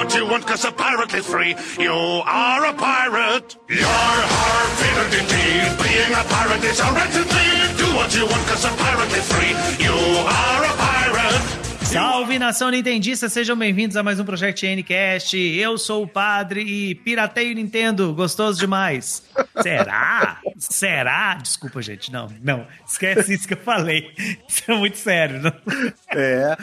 what you want, cause a pirate is free. You are a pirate. Yar, har, fated indeed. Being a pirate is a right indeed. Do what you want, cause a pirate is free. You are a pirate. Salve nação Nintendista, sejam bem-vindos a mais um Project Ncast. Eu sou o padre e pirateio Nintendo, gostoso demais. Será? Será? Desculpa, gente, não, não, esquece isso que eu falei. Isso é muito sério. Não? É,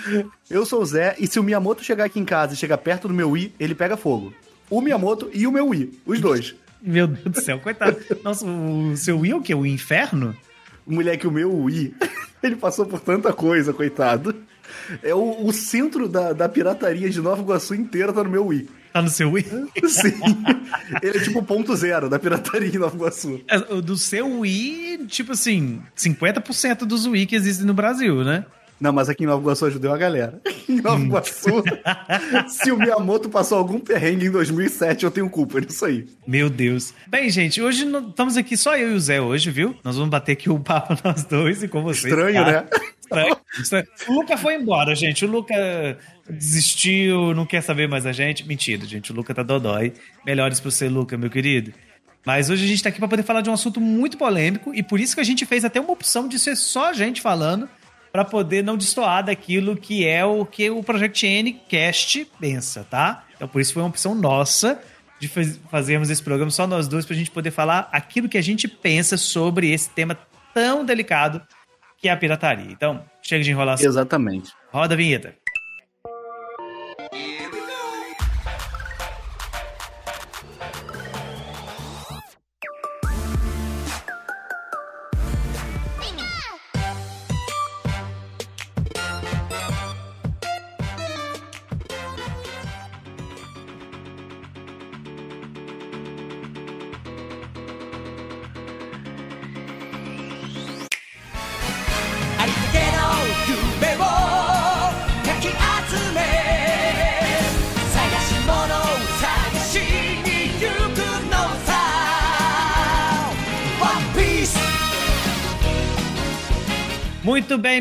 eu sou o Zé e se o Miyamoto chegar aqui em casa e chegar perto do meu Wii, ele pega fogo. O Miyamoto e o meu Wii, os dois. Meu Deus do céu, coitado. Nossa, o seu Wii é o quê? O inferno? Moleque, o meu Wii, ele passou por tanta coisa, coitado. É o, o centro da, da pirataria de Nova Iguaçu inteira tá no meu Wii. Tá no seu Wii? Sim. Ele é tipo ponto zero da pirataria em Nova Iguaçu. É, do seu Wii, tipo assim, 50% dos Wii que existem no Brasil, né? Não, mas aqui em Nova Iguaçu ajudou a galera. Em Nova Iguaçu, se o Miyamoto passou algum perrengue em 2007, eu tenho culpa nisso aí. Meu Deus. Bem, gente, hoje não- estamos aqui só eu e o Zé hoje, viu? Nós vamos bater aqui o papo nós dois e com vocês. Estranho, tá? né? Estranho, estranho. O Luca foi embora, gente. O Luca desistiu, não quer saber mais a gente. Mentira, gente. O Luca tá dodói. Melhores pro você, Luca, meu querido. Mas hoje a gente tá aqui para poder falar de um assunto muito polêmico e por isso que a gente fez até uma opção de ser só a gente falando para poder não destoar daquilo que é o que o Project N Cast pensa, tá? Então por isso foi uma opção nossa de faz- fazermos esse programa só nós dois pra gente poder falar aquilo que a gente pensa sobre esse tema tão delicado que é a pirataria. Então, chega de enrolação. Exatamente. Roda a vinheta.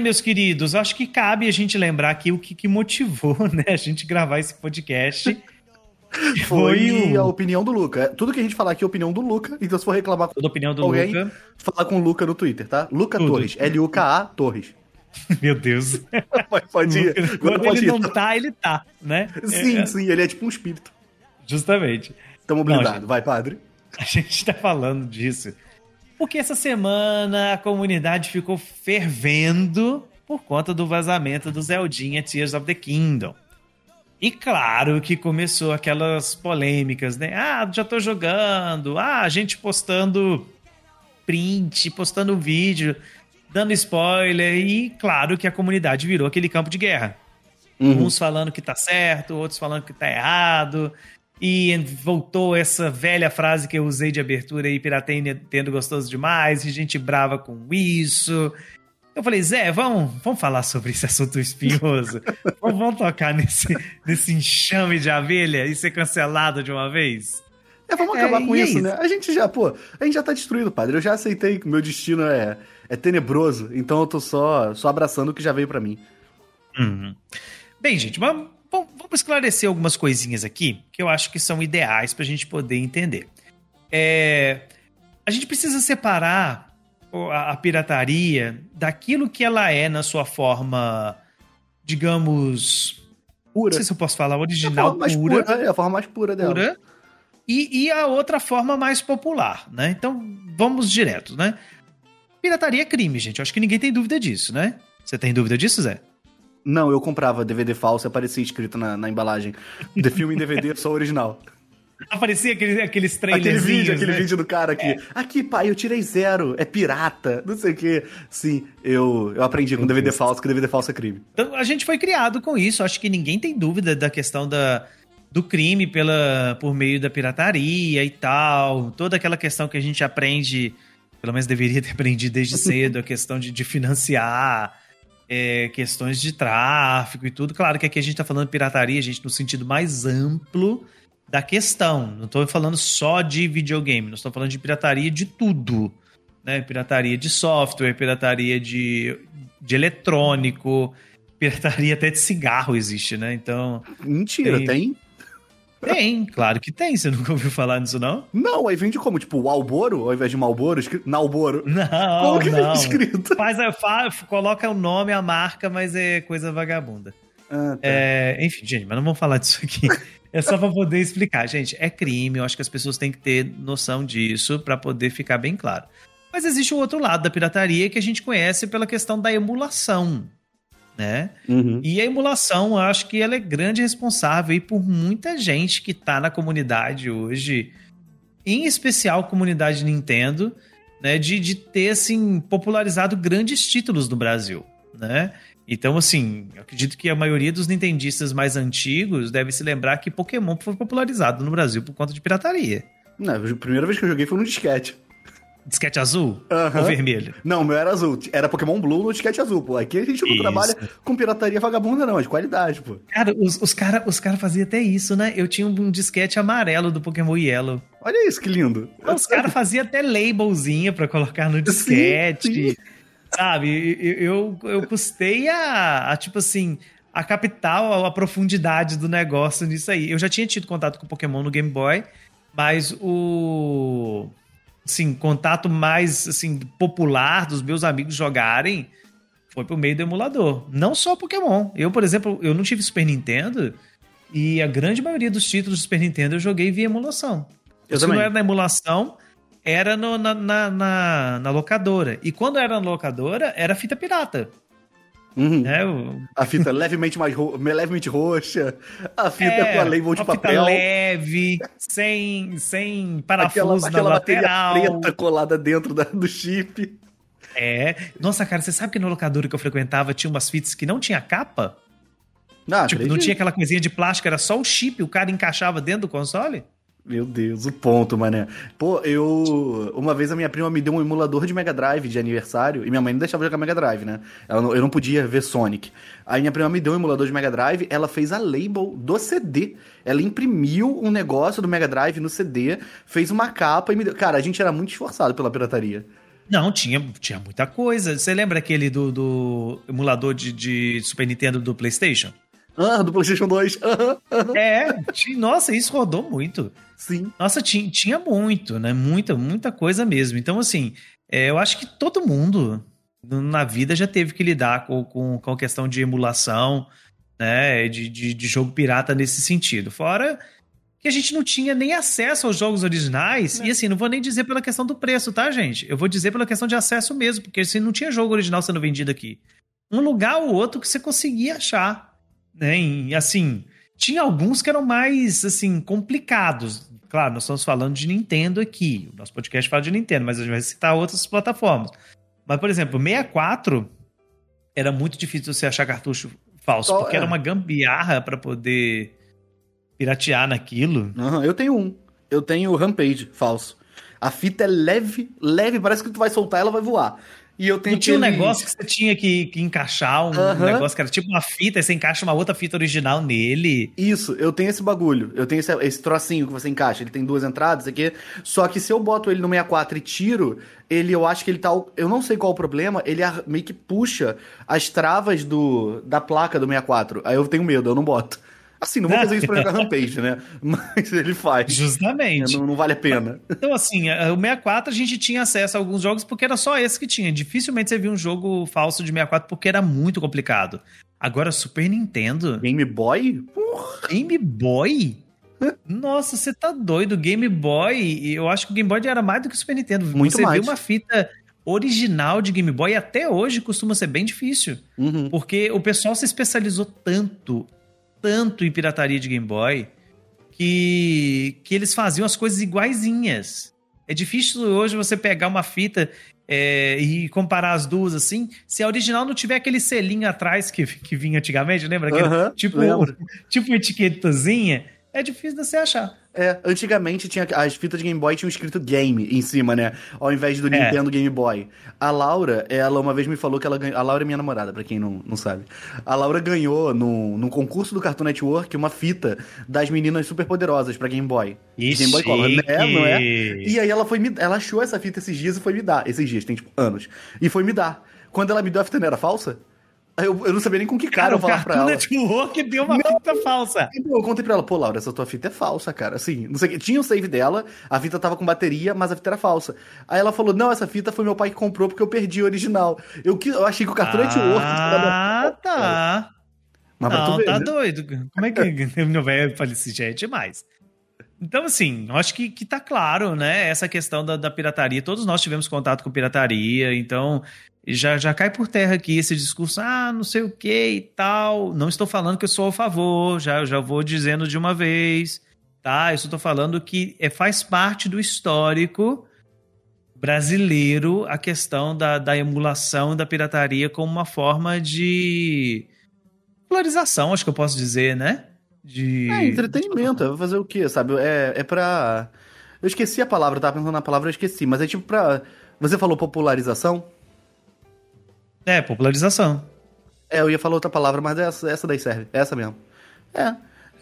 Meus queridos. Acho que cabe a gente lembrar aqui o que, que motivou né, a gente gravar esse podcast. Foi, o- a opinião do Luca. É, Tudo que a gente falar aqui é a opinião do Luca. Então, se for reclamar com opinião do alguém, Luca. fala com o Luca no Twitter, tá? Luca Tudo. Torres. L-U-K-A Torres. Meu Deus. Pode, ir. Agora Quando pode ele ir. não tá, ele tá, né? Sim, É, sim, ele é tipo um espírito. justamente. Tamo Não, blindado. gente. Vai, padre. A gente tá falando disso. Porque essa semana a comunidade ficou fervendo por conta do vazamento do Zeldinha Tears of the Kingdom. E claro que começou aquelas polêmicas, né? Ah, já tô jogando. Ah, a gente postando print, postando vídeo, dando spoiler. E claro que a comunidade virou aquele campo de guerra. Uns falando que tá certo, outros falando que tá errado. E voltou essa velha frase que eu usei de abertura aí, Pirateia Nintendo gostoso demais, e gente brava com isso. Eu falei, Zé, vamos, vamos falar sobre esse assunto espinhoso? vamos, vamos tocar nesse, nesse enxame de abelha e ser cancelado de uma vez? É, vamos É, acabar com e é isso, isso. né? A gente já, pô, a gente já tá destruído, padre. Eu já aceitei que o meu destino é, é tenebroso, então eu tô só, só abraçando o que já veio pra mim. Uhum. Bem, gente, vamos, vamos vamos esclarecer algumas coisinhas aqui que eu acho que são ideais para a gente poder entender. É, a gente precisa separar a, a pirataria daquilo que ela é na sua forma, digamos. Não Pura. sei se eu posso falar É a original, forma mais pura, pura, é a forma mais pura dela. pura, e, e a outra forma mais popular, né? Então, vamos direto, né? Pirataria é crime, gente. Eu acho que ninguém tem dúvida disso, né? Você tem dúvida disso, Zé? Não, eu comprava DVD falso e aparecia escrito na, na embalagem. The filme em DVD só original. Aparecia aquele, aqueles Aquele trailerzinhos, vídeo, aquele né? vídeo do cara aqui. Aqui, pai, eu tirei zero. É pirata. Não sei o quê. Sim, eu, eu aprendi com DVD falso que DVD falso é crime. Então, a gente foi criado com isso. Acho que ninguém tem dúvida da questão da, do crime pela, por meio da pirataria e tal. Toda aquela questão que a gente aprende, pelo menos deveria ter aprendido desde cedo, a questão de, de financiar, é, questões de tráfico e tudo. Claro que aqui a gente tá falando pirataria, gente, no sentido mais amplo da questão. Não tô falando só de videogame, nós estamos falando de pirataria de tudo. Né? Pirataria de software, pirataria de, de eletrônico, pirataria até de cigarro existe, né? Então, Mentira, Tem- tem? Tem, claro que tem. Você nunca ouviu falar nisso, não? Não, aí vende como? Tipo, Walboro, ao invés de Malboro, escrito Nalboro. Não, Como que não. vem escrito? Faz, a- fa- coloca o nome, a marca, mas é coisa vagabunda. Ah, tá. É, enfim, gente, mas não vamos falar disso aqui. É só pra poder explicar. Gente, é crime, eu acho que as pessoas têm que ter noção disso pra poder ficar bem claro. Mas existe o outro lado da pirataria que a gente conhece pela questão da emulação, né? Uhum. E a emulação, eu acho que ela é grande responsável aí por muita gente que tá na comunidade hoje, em especial comunidade Nintendo, né, de, de ter, assim, popularizado grandes títulos no Brasil, né? Então, assim, eu acredito que a maioria dos nintendistas mais antigos deve se lembrar que Pokémon foi popularizado no Brasil por conta de pirataria. Não, a primeira vez que eu joguei foi no disquete. Disquete azul Aham. ou vermelho? Não, o meu era azul. Era Pokémon Blue no disquete azul, pô. Aqui a gente não Isso. trabalha com pirataria vagabunda, não, é de qualidade, pô. Cara, os, os caras os cara faziam até isso, né? Eu tinha um disquete amarelo do Pokémon Yellow. Olha isso, que lindo. Os caras faziam até labelzinha pra colocar no disquete. sim. Sabe? Eu, eu, eu custei a, a, tipo assim, a capital, a, profundidade do negócio nisso aí. Eu já tinha tido contato com Pokémon no Game Boy, mas o. Assim, contato mais assim, popular dos meus amigos jogarem foi por meio do emulador. Não só Pokémon. Eu, por exemplo, eu não tive Super Nintendo e a grande maioria dos títulos do Super Nintendo eu joguei via emulação. Eu Se também. não era na emulação, era no- na, na, na- na locadora. E quando era na locadora, era fita pirata. Uhum. Né? O- A fita levemente mais ro... levemente roxa, a fita é, com a label de papel, leve, sem, sem aquela, parafuso aquela na bateria lateral. preta colada dentro da- do chip. É. Nossa, cara, você sabe que na locadora que eu frequentava tinha umas fitas que não tinha capa? Ah, tipo, não tinha aquela coisinha de plástico, era só o chip, o cara encaixava dentro do console? Meu Deus, o ponto, mané. Pô, eu. Uma vez a minha prima me deu um emulador de Mega Drive de aniversário e minha mãe não deixava jogar Mega Drive, né? Não- eu não podia ver Sonic. Aí minha prima me deu um emulador de Mega Drive, ela fez a label do CD. Ela imprimiu um negócio do Mega Drive no CD, fez uma capa e me deu. Cara, a gente era muito esforçado pela pirataria. Não, tinha, tinha muita coisa. Você lembra aquele do, do emulador de, de Super Nintendo do PlayStation? Ah, do PlayStation 2. Aham, aham. É, nossa, isso rodou muito. Sim. Nossa, tinha, tinha muito, né? Muita, muita coisa mesmo. Então, assim, é, eu acho que todo mundo na vida já teve que lidar com, com, com a questão de emulação, né? De, de, de jogo pirata nesse sentido. Fora que a gente não tinha nem acesso aos jogos originais. E assim, não vou nem dizer pela questão do preço, tá, gente? Eu vou dizer pela questão de acesso mesmo, porque assim, não tinha jogo original sendo vendido aqui. Um lugar ou outro que você conseguia achar, né? E assim, tinha alguns que eram mais, assim, complicados. Claro, nós estamos falando de Nintendo aqui. O nosso podcast fala de Nintendo, mas a gente vai citar outras plataformas. Mas, por exemplo, 64 era muito difícil você achar cartucho falso, Só- porque é. era uma gambiarra para poder piratear naquilo. Aham, eu tenho um. Eu tenho o Rampage falso. A fita é leve, leve, parece que tu vai soltar ela vai voar. E eu tenho Não tinha um negócio que você tinha que, que encaixar, um negócio que era tipo uma fita, e você encaixa uma outra fita original nele. Isso, eu tenho esse bagulho. Eu tenho esse, esse trocinho que você encaixa. Ele tem duas entradas aqui. Só que se eu boto ele no 64 e tiro, ele, eu acho que ele tá. Eu não sei qual o problema. Ele meio que puxa as travas do, da placa do 64. Aí eu tenho medo, eu não boto. Assim, não vou fazer isso pra jogar Rampage, né? Mas ele faz. Justamente. Não, não vale a pena. Então, assim, o 64 a gente tinha acesso a alguns jogos porque era só esse que tinha. Dificilmente você via um jogo falso de 64 porque era muito complicado. Agora, Super Nintendo, Game Boy? Porra. Game Boy? Nossa, você tá doido. Game Boy, eu acho que o Game Boy era mais do que o Super Nintendo. Muito você mais. vê uma fita original de Game Boy até hoje costuma ser bem difícil. Uhum. Porque o pessoal se especializou tanto, tanto em pirataria de Game Boy, que, que eles faziam as coisas iguaizinhas. É difícil hoje você pegar uma fita é, e comparar as duas assim, se a original não tiver aquele selinho atrás que, que vinha antigamente, lembra? Aquele, tipo, lembro. tipo etiquetazinha. É difícil de você achar. É, antigamente tinha as fitas de Game Boy tinham escrito game em cima, né? Ao invés do É. Nintendo Game Boy. A Laura, ela uma vez me falou que ela ganhou. A Laura é minha namorada, pra quem não, não sabe. A Laura ganhou no, no concurso do Cartoon Network uma fita das meninas superpoderosas pra Game Boy. De Game Boy Color, né? Não é? E aí ela foi me, ela achou essa fita esses dias e foi me dar. Esses dias, tem tipo anos. E foi me dar. Quando ela me deu a fita não era falsa? Eu, eu não sabia nem com que cara, Cara, eu o falar pra ela. Network deu uma fita falsa. Eu contei pra ela, pô, Laura, essa tua fita é falsa, cara. Assim, não sei o que. Tinha o save dela, a fita tava com bateria, mas a fita era falsa. Aí ela falou, não, essa fita foi meu pai que comprou porque eu perdi a original. Eu, que- eu achei que o Cartoon Network... Ah, tá. Mas Não, ver, tá né? doido. Como é que meu velho falei assim, já é demais. Então, assim, eu acho que, que tá claro, né? Essa questão da, da pirataria. Todos nós tivemos contato com pirataria, então já, já cai por terra aqui esse discurso, ah, não sei o que e tal. Não estou falando que eu sou a favor, já, já vou dizendo de uma vez, tá? Eu só estou falando que é, faz parte do histórico brasileiro a questão da, da emulação da pirataria como uma forma de polarização, acho que eu posso dizer, né? De É entretenimento, é fazer o quê, sabe? É, é pra. Eu esqueci a palavra, eu tava pensando na palavra, eu esqueci, mas é tipo pra. Você falou popularização? É, popularização. É, eu ia falar outra palavra, mas essa, essa daí serve. É essa mesmo. É.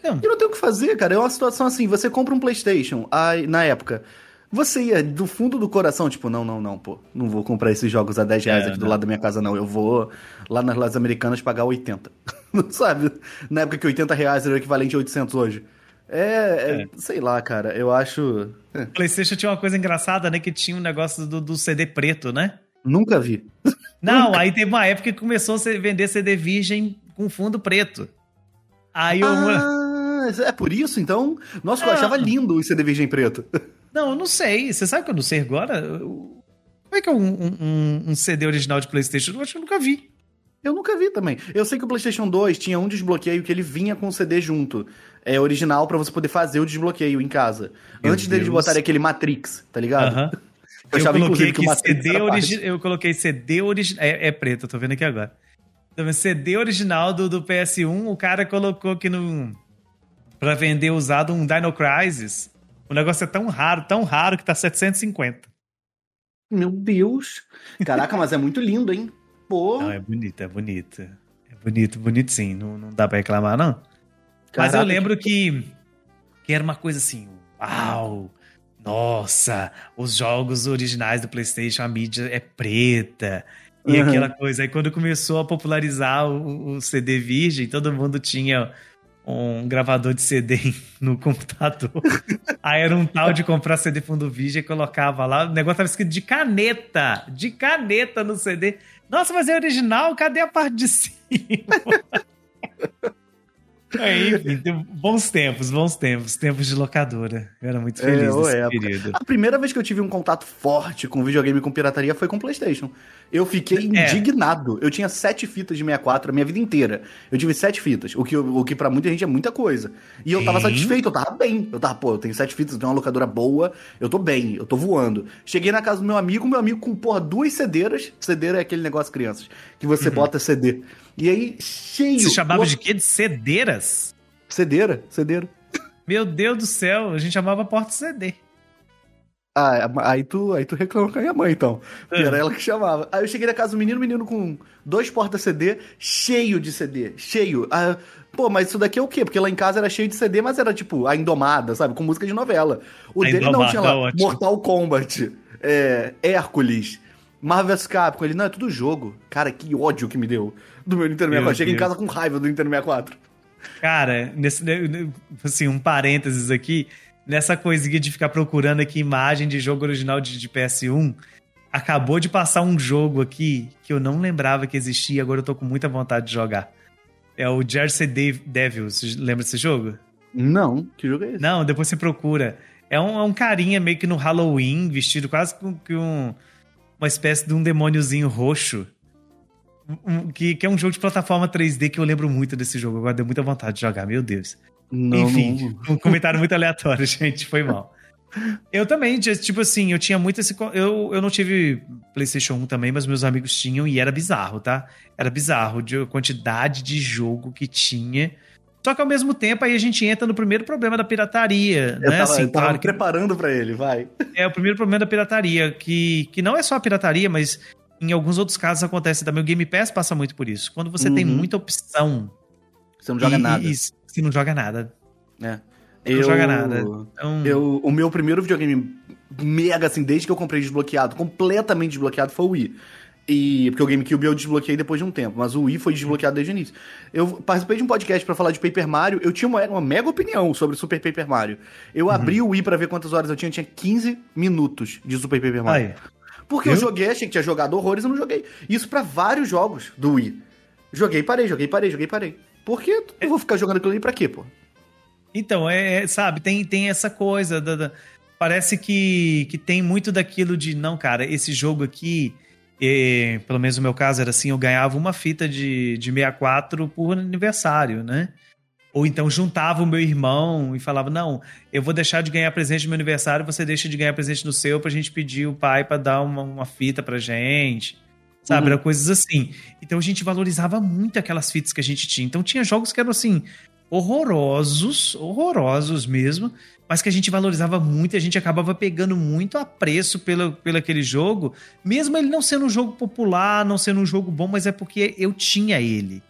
Não. E não tem o que fazer, cara. É uma situação assim, você compra um Playstation, aí, na época. Você ia do fundo do coração, tipo, não, não, não, pô. Não vou comprar esses jogos a 10 reais É, aqui do não. lado da minha casa, não. Eu vou lá nas lojas americanas pagar 80. Não sabe? Na época que 80 reais era o equivalente a 800 hoje. É, é, É. sei lá, cara. Eu acho... é, PlayStation tinha uma coisa engraçada, né? Que tinha um negócio do, do CD preto, né? Nunca vi. Não, aí teve uma época que começou a vender CD virgem com fundo preto. Aí eu. Ah, é por isso, então? Nossa, eu Ah. achava lindo o CD Virgem Preto. Não, eu não sei. Você sabe que eu não sei agora? Eu- Como é que é um, um- um CD original de PlayStation? Eu acho que eu nunca vi. Eu nunca vi também. Eu sei que o PlayStation 2 tinha um desbloqueio que ele vinha com o CD junto. É original pra você poder fazer o desbloqueio em casa. Meu Antes deles Deus. botarem aquele Matrix, tá ligado? Aham. Eu Eu, coloquei que CD original. Eu coloquei CD original. É, é preto, eu tô vendo aqui agora. Então, CD original do, do PS1, o cara colocou aqui no. Pra vender usado um Dino Crisis. O negócio é tão raro, tão raro que tá 750. Meu Deus. Caraca, mas é muito lindo, hein? Pô. Não, é bonito, é bonito. É bonito, bonito sim. Não, não dá pra reclamar, não. Mas Caraca, eu lembro que, que era uma coisa assim, uau, nossa, os jogos originais do PlayStation, a mídia é preta. E Uhum. aquela coisa. Aí quando começou a popularizar o, o CD virgem, todo mundo tinha um gravador de CD no computador. Aí era um tal de comprar CD fundo virgem e colocava lá. O negócio tava escrito de caneta, de caneta no CD. Nossa, mas é original, cadê a parte de cima? Aí, enfim, bons tempos, bons tempos, tempos de locadora. Eu era muito É, feliz ô, nesse época. período. A primeira vez que eu tive um contato forte com videogame com pirataria foi com PlayStation. Eu fiquei É. indignado. Eu tinha sete fitas de 64 a minha vida inteira. Eu tive sete fitas, o que, o que pra muita gente é muita coisa. E eu tava Sim. satisfeito, eu tava bem. Eu tava, pô, eu tenho sete fitas, eu tenho uma locadora boa, eu tô bem, eu tô voando. Cheguei na casa do meu amigo, meu amigo com, porra, duas cedeiras. Cedeira é aquele negócio, crianças, que você bota CD. E aí, cheio. Você chamava lo- de quê? De cedeiras? Cedeira? Cedeira. Meu Deus do céu, a gente chamava porta CD. Ah, aí tu, aí tu reclama com a minha mãe, então. Porque É. era ela que chamava. Aí eu cheguei na casa do menino, o menino com dois porta-CD, cheio de CD, cheio. Ah, pô, mas isso daqui é o quê? Porque lá em casa era cheio de CD, mas era tipo a Indomada, sabe? Com música de novela. O A dele não tinha lá ótimo. Mortal Kombat, é, Hércules, Marvel vs Capcom. Ele, não, é tudo jogo. Cara, que ódio que me deu do meu Nintendo Meu 64. Cheguei em casa com raiva do Nintendo 64. Cara, nesse, né, assim, um parênteses aqui, nessa coisinha de ficar procurando aqui imagem de jogo original de, de PS1, acabou de passar um jogo aqui que eu não lembrava que existia, agora eu tô com muita vontade de jogar. É o Jersey Dev- Devils, Você lembra desse jogo? Não, que jogo é esse? Não, depois você procura. É um, é um carinha meio que no Halloween, vestido quase com que um, uma espécie de um demôniozinho roxo. Um- que, que é um jogo de plataforma 3D que eu lembro muito desse jogo. Agora deu muita vontade de jogar, meu Deus. Não, Enfim, não. um comentário muito aleatório, gente. Foi mal. Eu também, tipo assim, eu tinha muito esse. Eu, eu não tive PlayStation 1 também, mas meus amigos tinham e era bizarro, tá? Era bizarro de a quantidade de jogo que tinha. Só que ao mesmo tempo aí a gente entra no primeiro problema da pirataria, Eu né? tava, assim, eu tava claro preparando pra ele, vai. é o primeiro problema da pirataria, que, que não é só a pirataria, mas em alguns outros casos acontece também. O Game Pass passa muito por isso. Quando você tem Uhum. muita opção. Você não joga e- nada. e você não joga nada. É. Não joga nada. Então, Eu, o meu primeiro videogame mega, assim, desde que eu comprei desbloqueado, completamente desbloqueado, foi o Wii. E, porque o GameCube eu desbloqueei depois de um tempo, mas o Wii foi desbloqueado desde o início. Eu participei de um podcast pra falar de Paper Mario, eu tinha uma, uma mega opinião sobre Super Paper Mario. Eu abri o Wii pra ver quantas horas eu tinha, eu tinha 15 minutos de Super Paper Mario. Aí. Porque eu Viu? joguei, achei que tinha jogado horrores e não joguei. Isso pra vários jogos do Wii. Joguei, parei, joguei, parei, joguei, parei. Por que eu vou ficar jogando aquilo ali pra quê, pô? Então, é, é, sabe, tem, tem essa coisa. da- da- parece que, que tem muito daquilo de, não, cara, esse jogo aqui, é, pelo menos no meu caso era assim, eu ganhava uma fita de, de 64 por aniversário, né? Ou então juntava o meu irmão e falava: Não, eu vou deixar de ganhar presente no meu aniversário, você deixa de ganhar presente no seu pra gente pedir o pai pra dar uma, uma fita pra gente. Sabe? Uhum. Era coisas assim. Então a gente valorizava muito aquelas fitas que a gente tinha. Então tinha jogos que eram assim, horrorosos, horrorosos mesmo, mas que a gente valorizava muito e a gente acabava pegando muito apreço pelo, pelo aquele jogo, mesmo ele não sendo um jogo popular, não sendo um jogo bom, mas é porque eu tinha ele.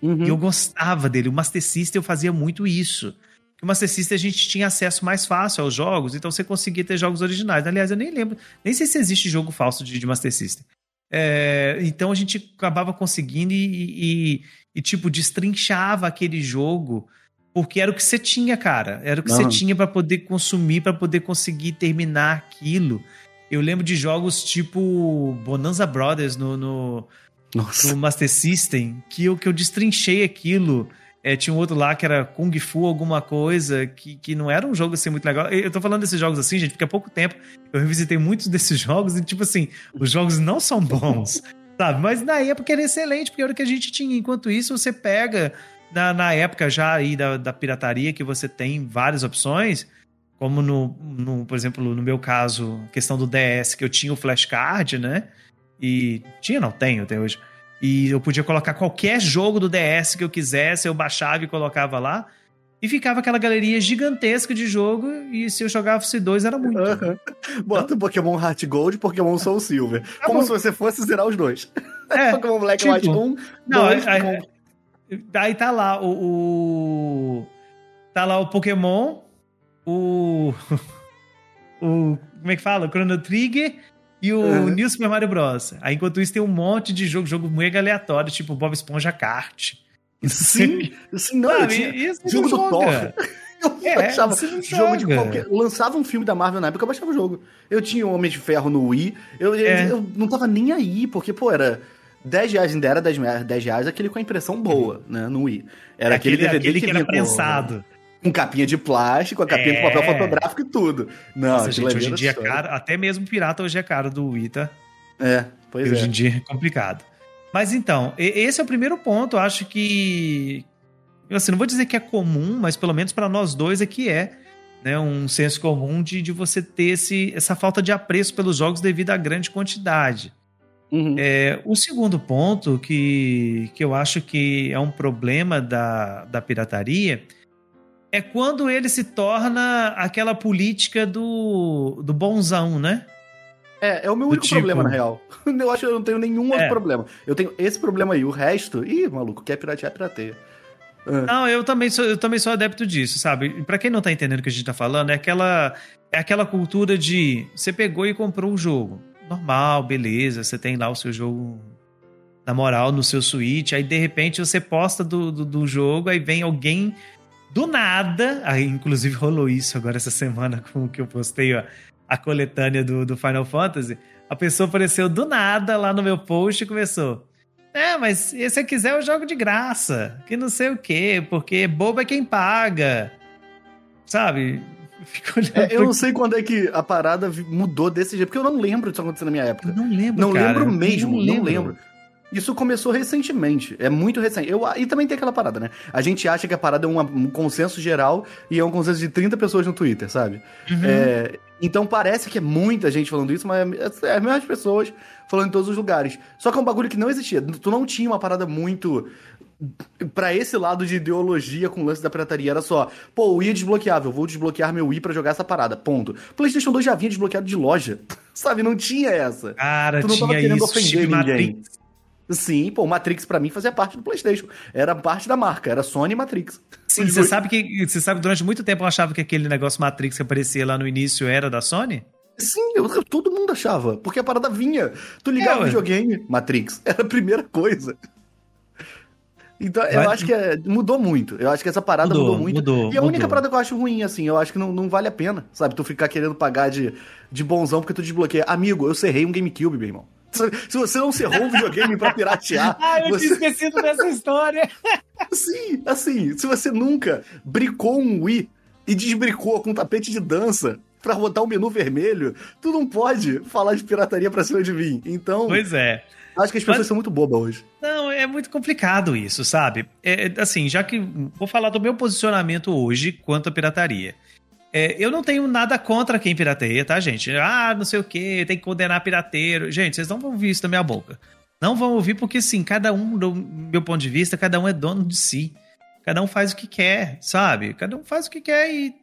Uhum. E eu gostava dele. O Master System eu fazia muito isso. O Master System a gente tinha acesso mais fácil aos jogos, então você conseguia ter jogos originais. Aliás, eu nem lembro, nem sei se existe jogo falso de, de Master System. É, então a gente acabava conseguindo e, e- e, tipo, destrinchava aquele jogo, porque era o que você tinha, cara. Era o que você tinha pra poder consumir, pra poder conseguir terminar aquilo. Eu lembro de jogos tipo Bonanza Brothers no- no, no Master System que eu, que eu destrinchei aquilo. É, tinha um outro lá que era Kung Fu alguma coisa, que, que não era um jogo assim muito legal. Eu tô falando desses jogos assim, gente, porque há pouco tempo eu revisitei muitos desses jogos e, tipo assim, os jogos não são bons, sabe? Mas na época era excelente, porque era o que a gente tinha. Enquanto isso, você pega, na, na época já aí da, da pirataria, que você tem várias opções, como no, no, por exemplo, no meu caso, questão do DS, que eu tinha o flashcard, né? E tinha, não tenho até hoje. E eu podia colocar qualquer jogo do DS que eu quisesse, eu baixava e colocava lá. E ficava aquela galeria gigantesca de jogo. E se eu jogasse dois, era muito. Aham. Bota o Pokémon Heart Gold e Pokémon Soul Silver. Tá Como se você fosse zerar os dois. É, Pokémon Black tipo, White 1, não, 2, aí- Pokémon- Aí tá lá o, o- Tá lá o Pokémon, o. o. Como é que fala? O Chrono Trigger e o Uhum. New Super Mario Bros. Aí enquanto isso tem um monte de jogo, jogo mega aleatório, tipo Bob Esponja Kart. Sim, sim, não, eu Sabe? tinha Isso não jogo do joga. Thor. Eu É, não jogo de qualquer. Lançava um filme da Marvel na época, eu baixava o jogo. Eu tinha o Homem de Ferro no Wii, eu, eu- É. eu não tava nem aí, porque, pô, era 10 reais, ainda era 10, reais- 10 reais, aquele com a impressão boa, né, no Wii. Era aquele, DVD aquele que, era vinha com- prensado. Com capinha de plástico, a capinha É. com papel fotográfico e tudo. Não, Nossa, gente, hoje em era dia é caro, até mesmo pirata hoje é caro do Wii, tá? É, pois hoje é. em dia é complicado. Mas então, esse é o primeiro ponto. Eu acho que. Eu assim, não vou dizer que é comum, mas pelo menos para nós dois é que é. Né, um senso comum de, de você ter esse, essa falta de apreço pelos jogos devido à grande quantidade. Uhum. É, o segundo ponto que, que eu acho que é um problema da, da pirataria é quando ele se torna aquela política do, do bonzão, né? É, é o meu Do único tipo- problema, na real. Eu acho que eu não tenho nenhum outro É. problema. Eu tenho esse problema aí, o resto. Ih, maluco, quer piratear, pirateia. Não, eu também sou, eu também sou adepto disso, sabe? E Pra quem não tá entendendo o que a gente tá falando, é aquela, é aquela cultura de você pegou e comprou um jogo. Normal, beleza, você tem lá o seu jogo na moral no seu Switch, aí de repente você posta do, do, do jogo, aí vem alguém do nada, aí inclusive rolou isso agora essa semana com o que eu postei, ó, a coletânea do, do Final Fantasy. A pessoa apareceu do nada lá no meu post e começou. É, mas se você quiser eu jogo de graça, que não sei o quê, porque bobo é quem paga. Sabe? É, eu não sei quando é que a parada mudou desse jeito, porque eu não lembro disso acontecer na minha época. Eu não lembro, Não cara. lembro mesmo, Não não lembro. Isso começou recentemente, é muito recente. Eu, e também tem aquela parada, né? A gente acha que a parada é uma- um consenso geral e é um consenso de 30 pessoas no Twitter, sabe? Uhum. É, então parece que é muita gente falando isso, mas é, é as mesmas pessoas falando em todos os lugares. Só que é um bagulho que não existia. Tu não tinha uma parada muito Pra esse lado de ideologia com o lance da pirataria. Era só, pô, o Wii é desbloqueável, vou desbloquear meu Wii pra jogar essa parada. Ponto. PlayStation 2 já vinha desbloqueado de loja. Sabe? Não tinha essa. Cara, Tu não tava tinha querendo isso, ofender Steve ninguém. Matrix. Sim, pô, Matrix pra mim fazia parte do PlayStation. Era parte da marca, era Sony e Matrix. Sim, você sabe que você sabe durante muito tempo eu achava que aquele negócio Matrix que aparecia lá no início era da Sony? Sim, eu- todo mundo achava. Porque a parada vinha. Tu ligava É, o videogame, Matrix, era a primeira coisa. Então, eu Vai- acho que é- mudou muito. Eu acho que essa parada mudou, Mudou, muito. mudou, e a única mudou. parada que eu acho ruim, assim, eu acho que não, não vale a pena, sabe? Tu ficar querendo pagar de, de bonzão porque tu desbloqueia. Amigo, eu cerrei um GameCube, meu irmão. Se você não cerrou um videogame pra piratear, Ah, eu você... tinha esquecido dessa história. Sim, assim, se você nunca bricou um Wii e desbricou com um tapete de dança pra rodar um menu vermelho, tu não pode falar de pirataria pra cima de mim. Então, Pois é. acho que as pessoas Mas- são muito bobas hoje. Não, é muito complicado isso, sabe? É, assim, já que vou falar do meu posicionamento hoje quanto à pirataria. É, eu não tenho nada contra quem pirateia, tá, gente? Ah, não sei o que, tem que condenar pirateiro. Gente, vocês não vão ouvir isso da minha boca. Não vão ouvir porque, sim, cada um, do meu ponto de vista, cada um é dono de si. Cada um faz o que quer, sabe? Cada um faz o que quer e,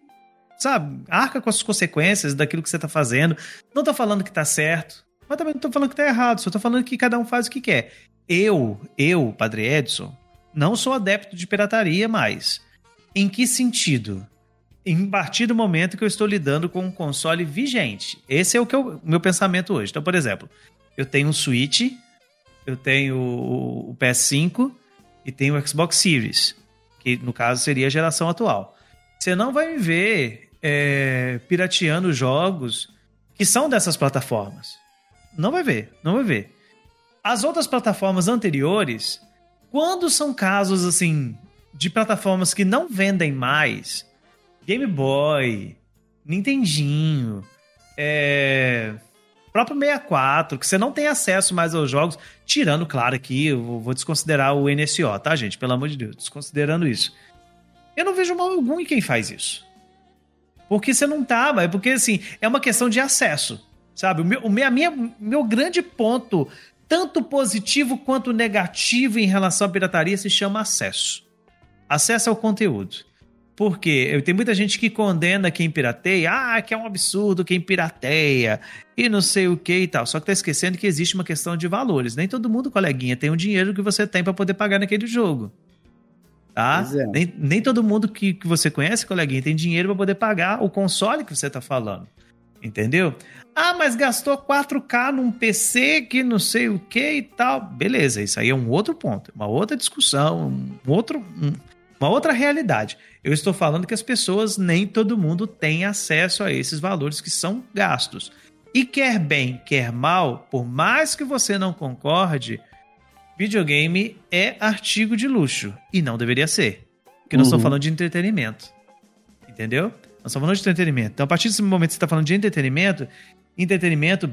sabe, arca com as consequências daquilo que você tá fazendo. Não tô falando que tá certo, mas também não tô falando que tá errado, só tô falando que cada um faz o que quer. Eu, eu, Padre Edson, não sou adepto de pirataria mais. Em que sentido? Em partir do momento que eu estou lidando com um console vigente. Esse é o que eu- meu pensamento hoje. Então, por exemplo, eu tenho um Switch, eu tenho o PS5 e tenho o Xbox Series, que no caso seria a geração atual. Você não vai me ver é, pirateando jogos que são dessas plataformas. Não vai ver, não vai ver. As outras plataformas anteriores, quando são casos assim de plataformas que não vendem mais, Game Boy, Nintendinho, é, próprio 64, que você não tem acesso mais aos jogos, tirando, claro, aqui, eu vou- desconsiderar o NSO, tá, gente? Pelo amor de Deus, desconsiderando isso. Eu não vejo mal algum em quem faz isso. Porque você não tá, mas porque assim, é uma questão de acesso, sabe? O meu, a minha, meu grande ponto, tanto positivo quanto negativo em relação à pirataria, se chama acesso. Acesso ao conteúdo. Porque eu- tem muita gente que condena quem pirateia, ah, que é um absurdo quem pirateia, e não sei o que e tal. Só que tá esquecendo que existe uma questão de valores. Nem todo mundo, coleguinha, tem o dinheiro que você tem para poder pagar naquele jogo. Tá? É. Nem, nem todo mundo que, que você conhece, coleguinha, tem dinheiro para poder pagar o console que você tá falando. Entendeu? Ah, mas gastou 4K num PC que não sei o que e tal. Beleza, isso aí é um outro ponto, uma outra discussão, um outro, um- uma outra realidade. Eu estou falando que as pessoas, nem todo mundo tem acesso a esses valores que são gastos. E quer bem, quer mal, por mais que você não concorde, videogame é artigo de luxo. E não deveria ser. Porque nós Uhum. estamos falando de entretenimento. Entendeu? Nós estamos falando de entretenimento. Então, a partir desse momento que você está falando de entretenimento, entretenimento,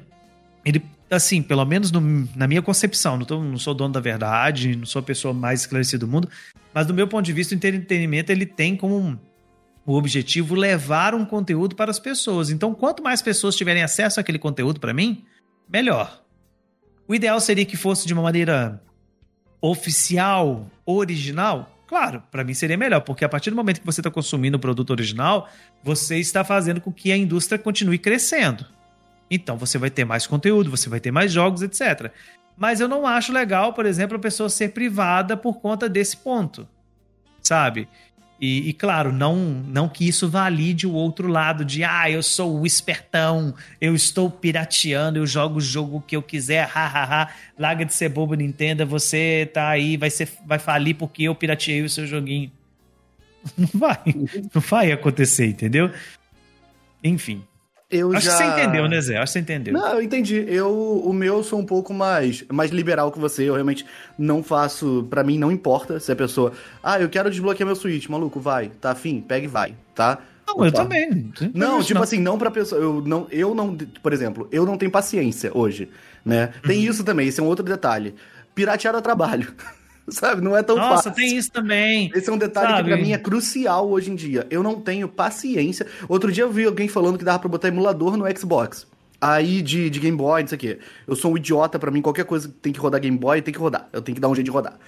ele, assim, pelo menos no- na minha concepção, não, tô- não sou dono da verdade, não sou a pessoa mais esclarecida do mundo, mas do meu ponto de vista, o entretenimento ele tem como um- o objetivo levar um conteúdo para as pessoas. Então, quanto mais pessoas tiverem acesso àquele conteúdo para mim, melhor. O ideal seria que fosse de uma maneira oficial, original. Claro, para mim seria melhor, porque a partir do momento que você está consumindo o produto original, você está fazendo com que a indústria continue crescendo. Então você vai ter mais conteúdo, você vai ter mais jogos, etc. Mas eu não acho legal, por exemplo, a pessoa ser privada por conta desse ponto. Sabe? E, e, claro, não, não que isso valide o outro lado de ah, eu sou o espertão, eu estou pirateando, eu jogo o jogo que eu quiser, hahaha, larga de ser bobo Nintendo, você tá aí, vai, ser, vai falir porque eu pirateei o seu joguinho. Não vai, não vai acontecer, entendeu? Enfim. Eu Acho já... que você entendeu, né, Zé? Acho que você entendeu. Não, eu entendi. Eu, o meu eu sou um pouco mais, mais liberal que você. Eu realmente não faço. Pra mim, não importa se a pessoa. Ah, eu quero desbloquear meu Switch, maluco, vai. Tá afim? Pega e vai, tá? Não, eu Opa. também. Não, isso tipo assim, não pra pessoa. Eu não, eu não. Por exemplo, eu não tenho paciência hoje, né? Tem Uhum. isso também, esse é um outro detalhe. Piratear o trabalho. Sabe? Não é tão Nossa, fácil. tem isso também. Esse é um detalhe Sabe? que pra mim é crucial hoje em dia. Eu não tenho paciência. Outro dia eu vi alguém falando que dava pra botar emulador no Xbox. Aí de, de Game Boy, não sei o quê. Eu sou um idiota, pra mim qualquer coisa que tem que rodar Game Boy tem que rodar. Eu tenho que dar um jeito de rodar.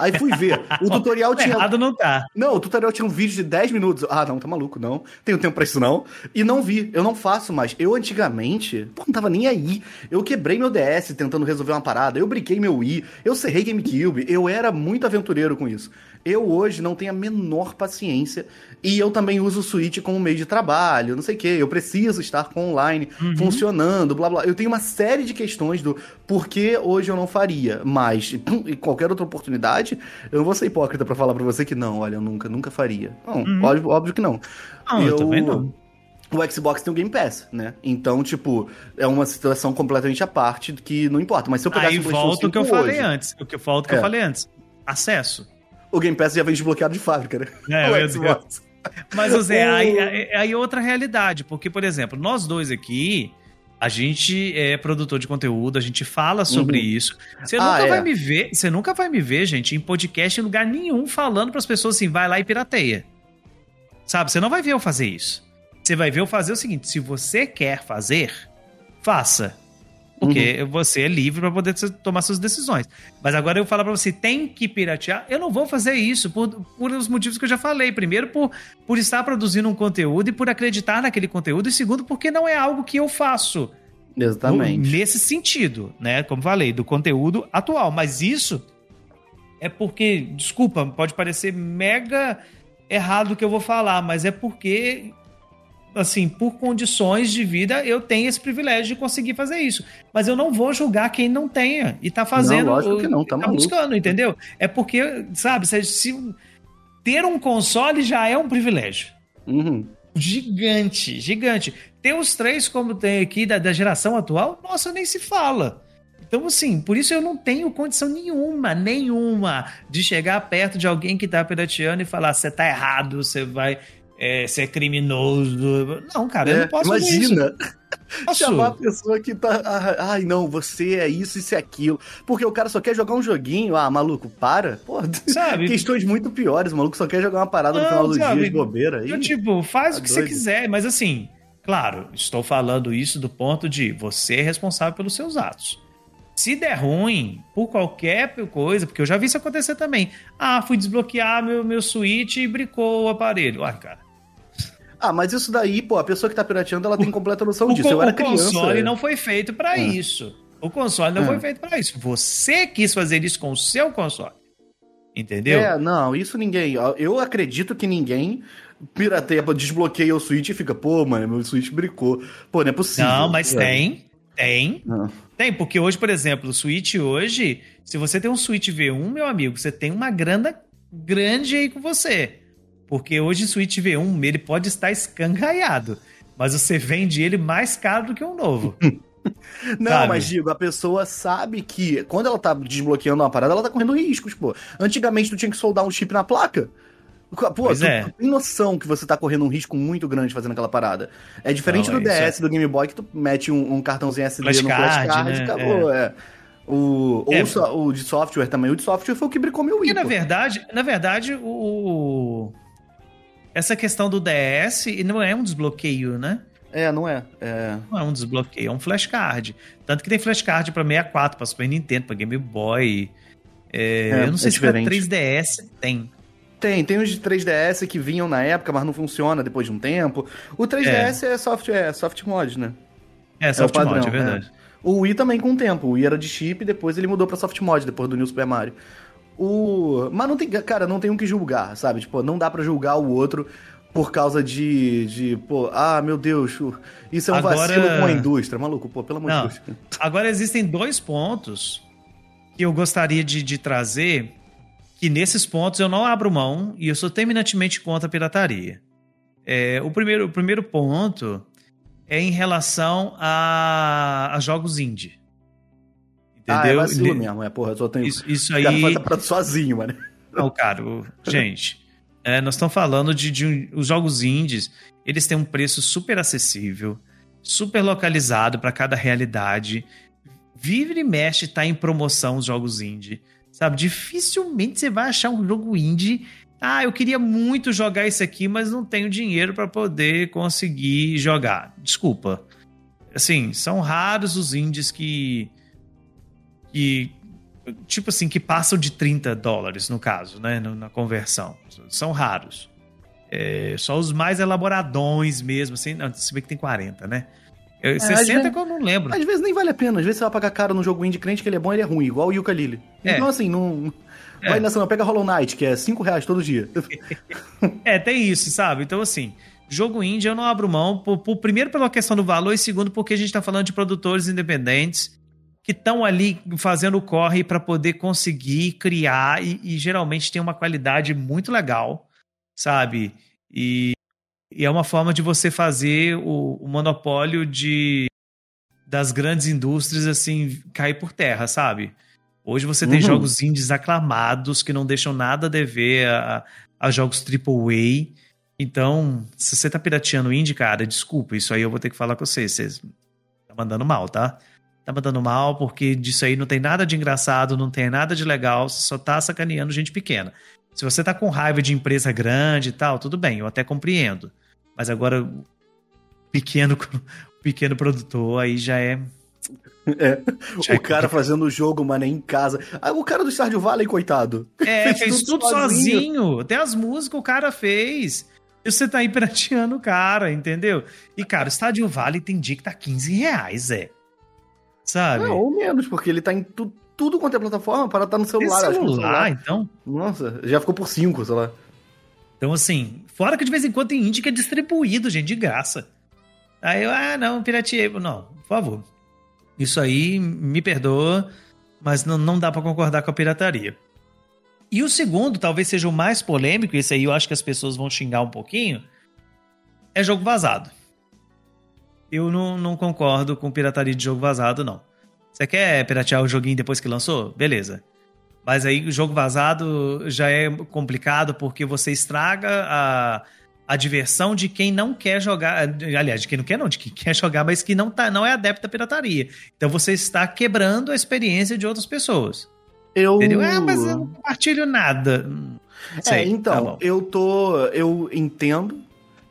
Aí fui ver. O tutorial tinha. Errado não tá. Não, o tutorial tinha um vídeo de 10 minutos. Ah, não, tá maluco, não. Tenho tempo pra isso, não. E não vi, eu não faço mais. Eu antigamente, pô, não tava nem aí. Eu quebrei meu DS tentando resolver uma parada. Eu brinquei meu Wii. Eu serrei GameCube. Eu era muito aventureiro com isso. Eu hoje não tenho a menor paciência e eu também uso o Switch como meio de trabalho, não sei o que. Eu preciso estar com online Uhum. funcionando, blá blá. Eu tenho uma série de questões do porquê hoje eu não faria, mas em qualquer outra oportunidade, eu não vou ser hipócrita pra falar pra você que não, olha, eu nunca, nunca faria. Não, óbvio, óbvio que não. Uhum. Não, eu também não. O Xbox tem o Game Pass, né? Então, tipo, é uma situação completamente à parte que não importa. Mas se eu pegasse Aí volta o que eu 5 falei hoje, antes. O que volta o que É. eu falei antes. Acesso. o Game Pass já vem desbloqueado de fábrica, né? É, o eu- Xbox. Mas, Zé, O- aí, aí, aí é outra realidade. Porque, por exemplo, nós dois aqui, a gente é produtor de conteúdo, a gente fala sobre Uhum. isso. Você Ah, nunca é. vai me ver, você nunca vai me ver, gente, em podcast em lugar nenhum falando para as pessoas assim, vai lá e pirateia. Sabe? Você não vai ver eu fazer isso. Você vai ver eu fazer o seguinte: se você quer fazer, faça. Porque você é livre para poder tomar suas decisões. Mas agora eu falo para você, tem que piratear? Eu não vou fazer isso por, por os motivos que eu já falei. Primeiro, por, por estar produzindo um conteúdo e por acreditar naquele conteúdo. E segundo, porque não é algo que eu faço. Exatamente. Nesse sentido, né? Como falei, do conteúdo atual. Mas isso é porque, desculpa, pode parecer mega errado o que eu vou falar, mas é porque, assim, por condições de vida, eu tenho esse privilégio de conseguir fazer isso. Mas eu não vou julgar quem não tenha e tá fazendo. Não, lógico que não, tá maluco. buscando, entendeu? É porque, sabe, se, se ter um console já é um privilégio Uhum. gigante, gigante. Ter os três como tem aqui da, da geração atual, nossa, nem se fala. Então, assim, por isso eu não tenho condição nenhuma, nenhuma, de chegar perto de alguém que tá pirateando e falar, você tá errado, você vai é, ser criminoso. Não, cara, eu É, não posso fazer isso. imagina Posso. chamar a pessoa que tá. ah, Ai, não, você é isso, isso é aquilo. Porque o cara só quer jogar um joguinho. Ah, maluco, para. Pô, Sabe? questões muito piores. O maluco só quer jogar uma parada no Não, final do sabe? dia de bobeira. Eu, Ih, tipo, faz tá o que você doido. quiser, mas assim, claro, estou falando isso do ponto de você é responsável pelos seus atos. Se der ruim, por qualquer coisa, porque eu já vi isso acontecer também. Ah, fui desbloquear meu, meu Switch e bricou o aparelho. Ah, cara. Ah, mas isso daí, pô, a pessoa que tá pirateando, ela tem completa noção O, disso. Eu era o criança. console não foi feito pra É. isso. O console não É. foi feito pra isso. Você quis fazer isso com o seu console. Entendeu? É, não, isso ninguém. Eu acredito que ninguém pirateia, desbloqueia o Switch e fica, pô, mano, meu Switch bricou. Pô, não é possível. Não, mas tem. Tem. Não. Tem, porque hoje, por exemplo, o Switch hoje, se você tem um Switch V1, meu amigo, você tem uma grana grande aí com você. Porque hoje o Switch V1, ele pode estar escangalhado, mas você vende ele mais caro do que um novo. Não, Sabe? mas digo, a pessoa sabe que quando ela tá desbloqueando uma parada, ela tá correndo riscos, pô. Antigamente tu tinha que soldar um chip na placa. Pô, Pois tu, é. tem noção que você tá correndo um risco muito grande fazendo aquela parada. É diferente Não, do é DS, do Game Boy, que tu mete um, um cartãozinho SD no Flashcard, flashcard né? e acabou, é. O, ou É. só- o de software também. O de software foi o que bricou meu Wii, E na verdade, na verdade, o essa questão do DS não é um desbloqueio, né? É, não é. é. Não é um desbloqueio, é um flashcard. Tanto que tem flashcard pra 64, pra Super Nintendo, pra Game Boy. É, É, eu não sei é se pra diferente. 3DS tem. Tem, tem os de 3DS que vinham na época, mas não funciona depois de um tempo. O 3DS é, software, é soft mod, né? É, soft padrão, mod, é verdade. O Wii também com o tempo. O Wii era de chip, depois ele mudou pra soft mod, depois do New Super Mario. O... Mas não tem, cara, não tem um que julgar, sabe? Tipo, não dá pra julgar o outro por causa de, de pô, ah, meu Deus, isso é um Agora- vacilo com a indústria. Maluco, pô, pelo amor de Deus. Agora existem dois pontos que eu gostaria de, de trazer, que nesses pontos eu não abro mão e eu sou terminantemente contra a pirataria. É, o, primeiro, o primeiro ponto é em relação a, a jogos indie. Ah, é Entendeu? vacilo Ne- mesmo, é, porra, eu só tenho... Isso, isso O cara aí. faz a parada sozinho, mano. Não, cara, o- gente, é, nós estamos falando de, de um- os jogos indies, eles têm um preço super acessível, super localizado para cada realidade. Vive e mexe tá em promoção os jogos indie, sabe? Dificilmente você vai achar um jogo indie. Ah, eu queria muito jogar isso aqui, mas não tenho dinheiro para poder conseguir jogar. Desculpa. Assim, são raros os indies que que tipo assim, que passam de 30 dólares, no caso, né? Na conversão. São raros. É, só os mais elaboradões mesmo, assim. Não, se vê que tem 40, né? Eu, É, 60 às vezes- que eu não lembro. Às vezes nem vale a pena, às vezes você vai pagar caro no jogo indie crente que ele é bom ele é ruim, igual o Yuka Lily. É. Então assim, não. É. Vai nessa não, pega Hollow Knight, que é 5 reais todo dia. É, tem isso, sabe? Então, assim, jogo indie eu não abro mão, por, por- primeiro pela questão do valor e segundo porque a gente tá falando de produtores independentes que estão ali fazendo o corre para poder conseguir criar e, e geralmente tem uma qualidade muito legal, sabe? E, e é uma forma de você fazer o, o monopólio de das grandes indústrias assim cair por terra, sabe? Hoje você tem Uhum. jogos indies aclamados que não deixam nada a dever a, a jogos AAA. Então, se você tá pirateando indie, cara, desculpa, isso aí eu vou ter que falar com você. Você tá mandando mal, tá? Tá mandando mal porque disso aí não tem nada de engraçado, não tem nada de legal, você só tá sacaneando gente pequena. Se você tá com raiva de empresa grande e tal, tudo bem, eu até compreendo. Mas agora, pequeno, pequeno produtor aí já é. É. Já é O cara fazendo o jogo, mano, em casa. Ah, o cara do Stardew Valley, coitado. É, fez, tudo, sozinho. sozinho. Até as músicas o cara fez. E você tá aí pirateando o cara, entendeu? E, cara, o Stardew Valley tem dia que tá 15 reais, é. Sabe? Não, ou menos, porque ele tá em tu- tudo quanto é plataforma para estar no Tem celular. que no celular, então. Nossa, já ficou por 5, sei lá. Então, assim, fora que de vez em quando tem indie que é distribuído, gente, de graça. Aí eu, ah, não, pirateei. Não, por favor. Isso aí, me perdoa, mas não, não dá pra concordar com a pirataria. E o segundo, talvez seja o mais polêmico, esse aí eu acho que as pessoas vão xingar um pouquinho, é jogo vazado. Eu não, não concordo com pirataria de jogo vazado, não. Você quer piratear o joguinho depois que lançou? Beleza. Mas aí o jogo vazado já é complicado porque você estraga a, a diversão de quem não quer jogar. Aliás, de quem não quer, não, de quem quer jogar, mas que não, tá, não é adepto da pirataria. Então você está quebrando a experiência de outras pessoas. Eu. Entendeu? Ah, mas eu não compartilho nada. Hum, É, sei, tá então, bom. eu tô. Eu entendo,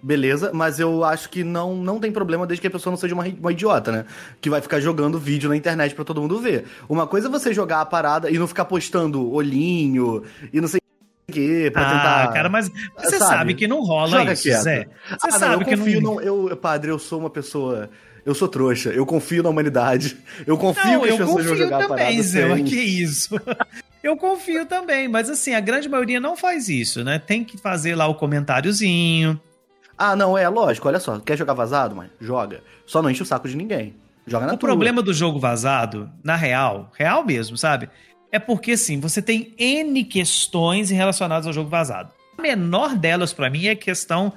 beleza, mas eu acho que não, não tem problema desde que a pessoa não seja uma, uma idiota, né? Que vai ficar jogando vídeo na internet pra todo mundo ver. Uma coisa é você jogar a parada e não ficar postando olhinho e não sei o quê, pra ah, tentar. cara, mas você sabe? sabe, que não rola Joga isso, quieto. Zé. Você Ah, não, sabe eu que confio, não. não... eu, padre, eu sou uma pessoa. Eu sou trouxa, eu confio na humanidade. Eu confio Não, que as pessoas vão jogar a também, parada Zé. sem- Que isso? Eu confio também, mas assim, a grande maioria não faz isso, né? Tem que fazer lá o comentáriozinho. Ah, não, é lógico, olha só. Quer jogar vazado, mãe? Joga. Só não enche o saco de ninguém. Joga na O tua. problema do jogo vazado, na real, real mesmo, sabe? É porque, assim, você tem N questões relacionadas ao jogo vazado. A menor delas, pra mim, é a questão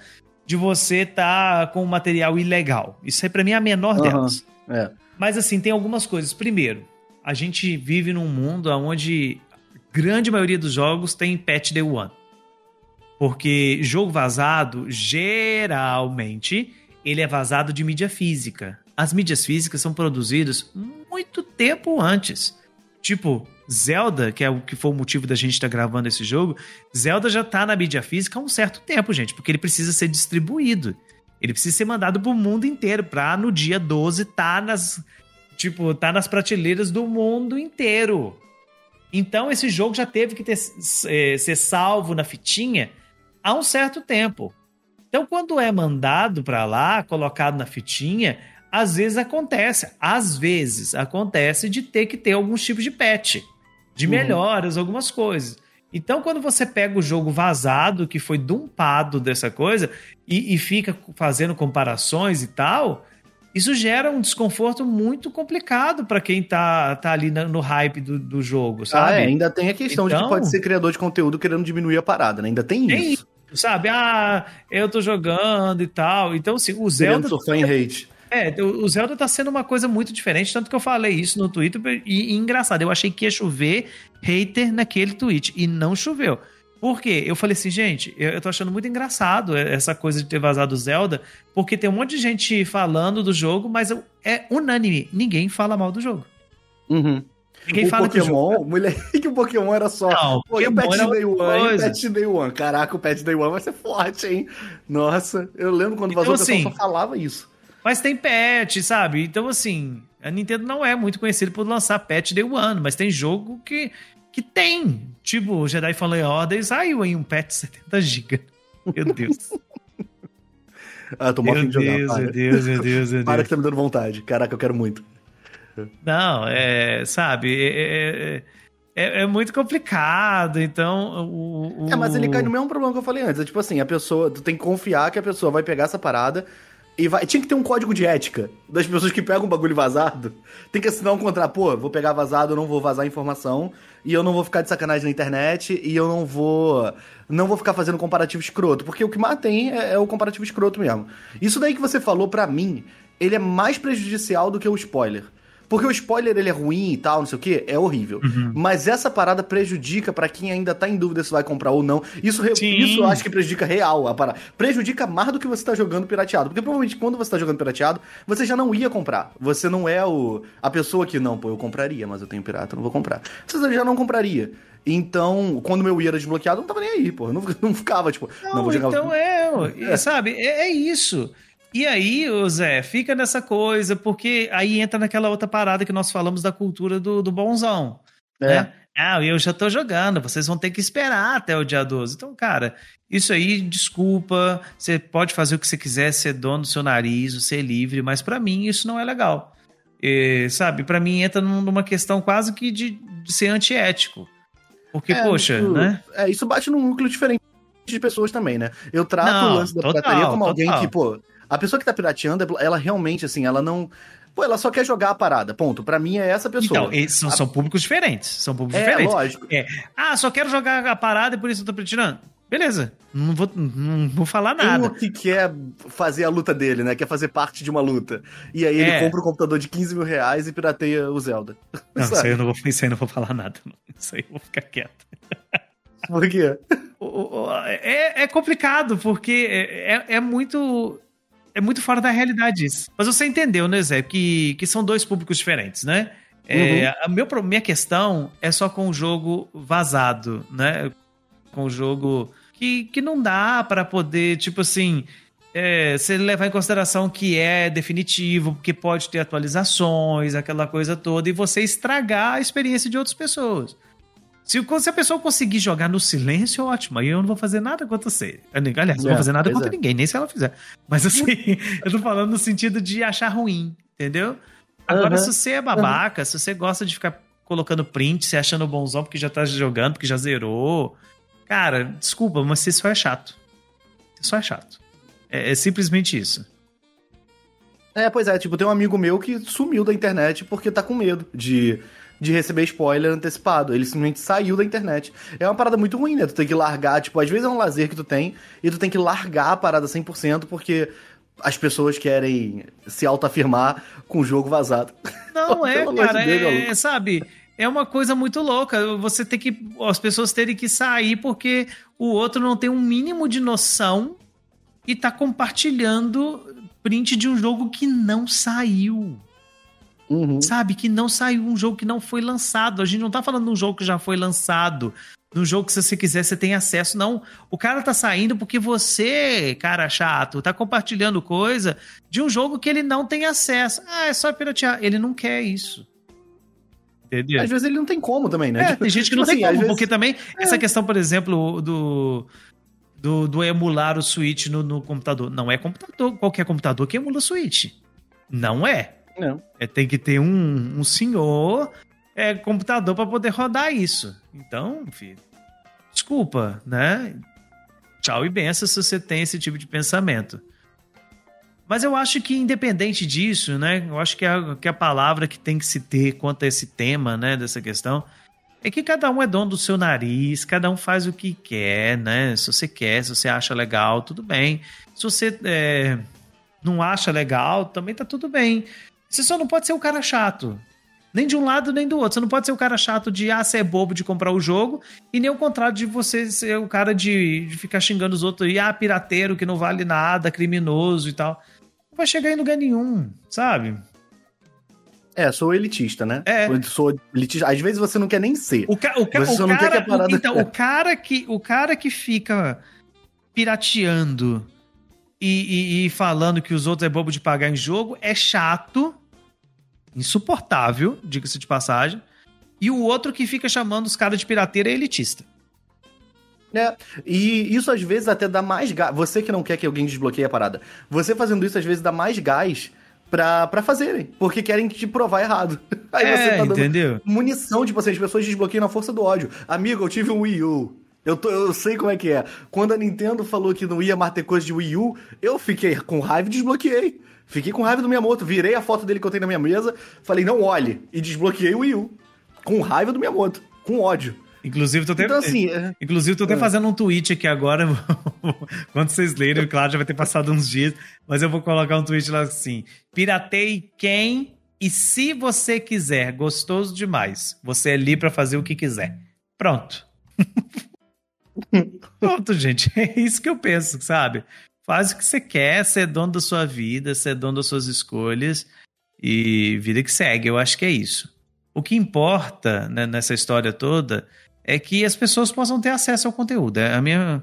de você estar com material ilegal. Isso aí, pra mim, é a menor Aham. delas. É. Mas, assim, tem algumas coisas. Primeiro, a gente vive num mundo onde a grande maioria dos jogos tem patch day one. Porque jogo vazado, geralmente, ele é vazado de mídia física. As mídias físicas são produzidas muito tempo antes. Tipo, Zelda, que é o que foi o motivo da gente estar gravando esse jogo, Zelda já tá na mídia física há um certo tempo, gente, porque ele precisa ser distribuído. Ele precisa ser mandado pro mundo inteiro pra no dia 12 tá nas tipo, tá nas prateleiras do mundo inteiro. Então esse jogo já teve que ter, eh, ser salvo na fitinha há um certo tempo. Então quando é mandado pra lá, colocado na fitinha, às vezes acontece, às vezes acontece de ter que ter alguns tipos de patch, de Uhum. melhoras, algumas coisas. Então, quando você pega o jogo vazado, que foi dumpado dessa coisa, e, e fica fazendo comparações e tal, isso gera um desconforto muito complicado para quem tá, tá ali no hype do, do jogo, Ah, sabe? é, ainda tem a questão de Então- que pode ser criador de conteúdo querendo diminuir a parada, né? Ainda tem, Tem isso. Sabe? Ah, eu tô jogando e tal. Então, assim, o Zelda surfar em hate. É, o o Zelda tá sendo uma coisa muito diferente, tanto que eu falei isso no Twitter e, e engraçado, eu achei que ia chover hater naquele tweet e não choveu. Por quê? Eu falei assim, gente, eu, eu tô achando muito engraçado essa coisa de ter vazado o Zelda, porque tem um monte de gente falando do jogo, mas é unânime, ninguém fala mal do jogo. Uhum. Ninguém o fala que o Pokémon, jogo... moleque, o Pokémon era só. Não, Pô, e o era Day One, e o. Patch Day One. Caraca, o Patch Day One vai ser forte, hein? Nossa, eu lembro quando Então, vazou, o pessoal assim, só falava isso. Mas tem patch, sabe? Então, assim, a Nintendo não é muito conhecida por lançar patch day one, mas tem jogo que, que tem. Tipo, o Jedi Fallen Order saiu em um patch 70 GB. Meu Deus. ah, tô mó meu, fim de jogar. Deus para. meu Deus, meu Deus, meu Para Deus. que tá me dando vontade. Caraca, eu quero muito. Não, é, sabe, é, é, é- é muito complicado, então o, o- É, mas ele cai no mesmo problema que eu falei antes. É tipo assim, a pessoa, tu tem que confiar que a pessoa vai pegar essa parada e vai. Tinha que ter um código de ética das pessoas que pegam um bagulho vazado. Tem que assinar um contrato, pô, vou pegar vazado, eu não vou vazar informação, e eu não vou ficar de sacanagem na internet, e eu não vou. Não vou ficar fazendo comparativo escroto. Porque o que mais tem é, é o comparativo escroto mesmo. Isso daí que você falou, pra mim, ele é mais prejudicial do que o spoiler. Porque o spoiler ele é ruim e tal, não sei o que, é horrível. Uhum. Mas essa parada prejudica pra quem ainda tá em dúvida se vai comprar ou não. Isso, re- isso eu acho que prejudica real a parada. Prejudica mais do que você tá jogando pirateado. Porque provavelmente quando você tá jogando pirateado, você já não ia comprar. Você não é o a pessoa que, não, pô, eu compraria, mas eu tenho pirata, não vou comprar. Você já não compraria. Então, quando meu Wii era desbloqueado, eu não tava nem aí, pô. Eu não, não ficava, tipo, não, Não, vou jogar. então é, é, sabe, é, é isso. E aí, Zé, fica nessa coisa, porque aí entra naquela outra parada que nós falamos da cultura do, do bonzão. É. Né? Ah, eu já tô jogando, vocês vão ter que esperar até o dia 12. Então, cara, isso aí, desculpa, você pode fazer o que você quiser, ser dono do seu nariz, ser livre, mas pra mim isso não é legal. E, sabe, pra mim entra num- numa questão quase que de, de ser antiético. Porque, É, poxa, isso, né? É, isso bate num núcleo diferente de pessoas também, né? Eu trato Não, o lance da total, pirataria como alguém total. que, pô, a pessoa que tá pirateando, ela realmente, assim, ela não. Pô, ela só quer jogar a parada, ponto. Pra mim é essa pessoa. Então, são, são públicos diferentes. São públicos é, diferentes. lógico. É, ah, só quero jogar a parada e por isso eu tô retirando. Beleza, não vou, não vou falar nada. o que quer fazer a luta dele, né? Quer fazer parte de uma luta. E aí ele É. compra um computador de 15 mil reais e pirateia o Zelda. Não, isso aí eu não vou, isso aí eu não vou falar nada. não. Isso aí eu vou ficar quieto. Por quê? É, é complicado, porque é, é- é muito. É muito fora da realidade isso. Mas você entendeu, né, Zé? Que, que são dois públicos diferentes, né? É, a meu, minha questão é só com o jogo vazado, né? Com o jogo que, que não dá pra poder, tipo assim, é, você levar em consideração que é definitivo, porque pode ter atualizações, aquela coisa toda, e você estragar a experiência de outras pessoas. Se, se a pessoa conseguir jogar no silêncio, ótimo. Aí eu não vou fazer nada contra você. Aliás, não É, vou fazer nada contra é. ninguém, nem se ela fizer. Mas assim, eu tô falando no sentido de achar ruim, entendeu? Agora, Aham. se você é babaca, se você gosta de ficar colocando print, se achando bonzão porque já tá jogando, porque já zerou. Cara, desculpa, mas você só é chato. Você só é chato. É, é simplesmente isso. É, pois é, tipo, tem um amigo meu que sumiu da internet porque tá com medo de, de receber spoiler antecipado. Ele simplesmente saiu da internet. É uma parada muito ruim, né? Tu tem que largar, tipo, às vezes é um lazer que tu tem e tu tem que largar a parada 100% porque as pessoas querem se autoafirmar com o jogo vazado. Não, é, de cara, Deus, é, maluco. sabe? É uma coisa muito louca. Você tem que. As pessoas terem que sair porque o outro não tem um mínimo de noção e tá compartilhando print de um jogo que não saiu. Uhum. Sabe? Que não saiu, um jogo que não foi lançado. A gente não tá falando de um jogo que já foi lançado. Num jogo que, se você quiser, você tem acesso. Não. O cara tá saindo porque você, cara chato, tá compartilhando coisa de um jogo que ele não tem acesso. Ah, é só piratear. Ele não quer isso. Entendeu? Às vezes ele não tem como também, né? É, Tipo- tem gente que tipo não tem assim, às como, vezes- porque também essa questão, por exemplo, do, do, do emular o Switch no, no computador. Não é computador, qualquer computador que emula o Switch. Não é. Não. É, tem que ter um, um senhor é, computador para poder rodar isso. Então, filho, desculpa, né? Tchau e benção se você tem esse tipo de pensamento. Mas eu acho que, independente disso, né? Eu acho que a, que a palavra que tem que se ter quanto a esse tema, né? Dessa questão, é que cada um é dono do seu nariz, cada um faz o que quer, né? Se você quer, se você acha legal, tudo bem. Se você é, não acha legal, também tá tudo bem. Você só não pode ser o cara chato. Nem de um lado, nem do outro. Você não pode ser o cara chato de, ah, você é bobo de comprar o jogo, e nem o contrário de você ser o cara de, de ficar xingando os outros, e, ah, pirateiro que não vale nada, criminoso e tal. Não vai chegar em lugar nenhum, sabe? É, sou elitista, né? É. Eu Sou elitista. Às vezes você não quer nem ser. O, ca o, ca o cara, parada- então, o cara que o cara que fica pirateando e, e, e falando que os outros é bobo de pagar em jogo é chato, insuportável, diga-se de passagem. E o outro que fica chamando os caras de pirateira é elitista. É, e isso às vezes até dá mais gás. Você que não quer que alguém desbloqueie a parada, você fazendo isso às vezes dá mais gás pra, pra fazerem, porque querem te provar errado. Aí É, você tá dando entendeu? munição, tipo assim, as pessoas desbloqueiam na força do ódio. Amigo, eu tive um Wii U. Eu, tô, eu sei como é que é. Quando a Nintendo falou que não ia mais ter coisa de Wii U, eu fiquei com raiva e desbloqueei. Fiquei com raiva do Miyamoto, virei a foto dele que eu tenho na minha mesa, falei, não olhe, e desbloqueei o Wii U. Com raiva do Miyamoto, com ódio. Inclusive, tô até, Então, assim, é- Inclusive, tô até É. fazendo um tweet aqui agora. Quando vocês lerem, claro, já vai ter passado uns dias. Mas eu vou colocar um tweet lá assim: Piratei quem e se você quiser, gostoso demais. Você é livre pra fazer o que quiser. Pronto. Pronto, gente. É isso que eu penso, sabe? Faz o que você quer, você é dono da sua vida, você é dono das suas escolhas e vida que segue. Eu acho que é isso. O que importa né, nessa história toda é que as pessoas possam ter acesso ao conteúdo. É A minha,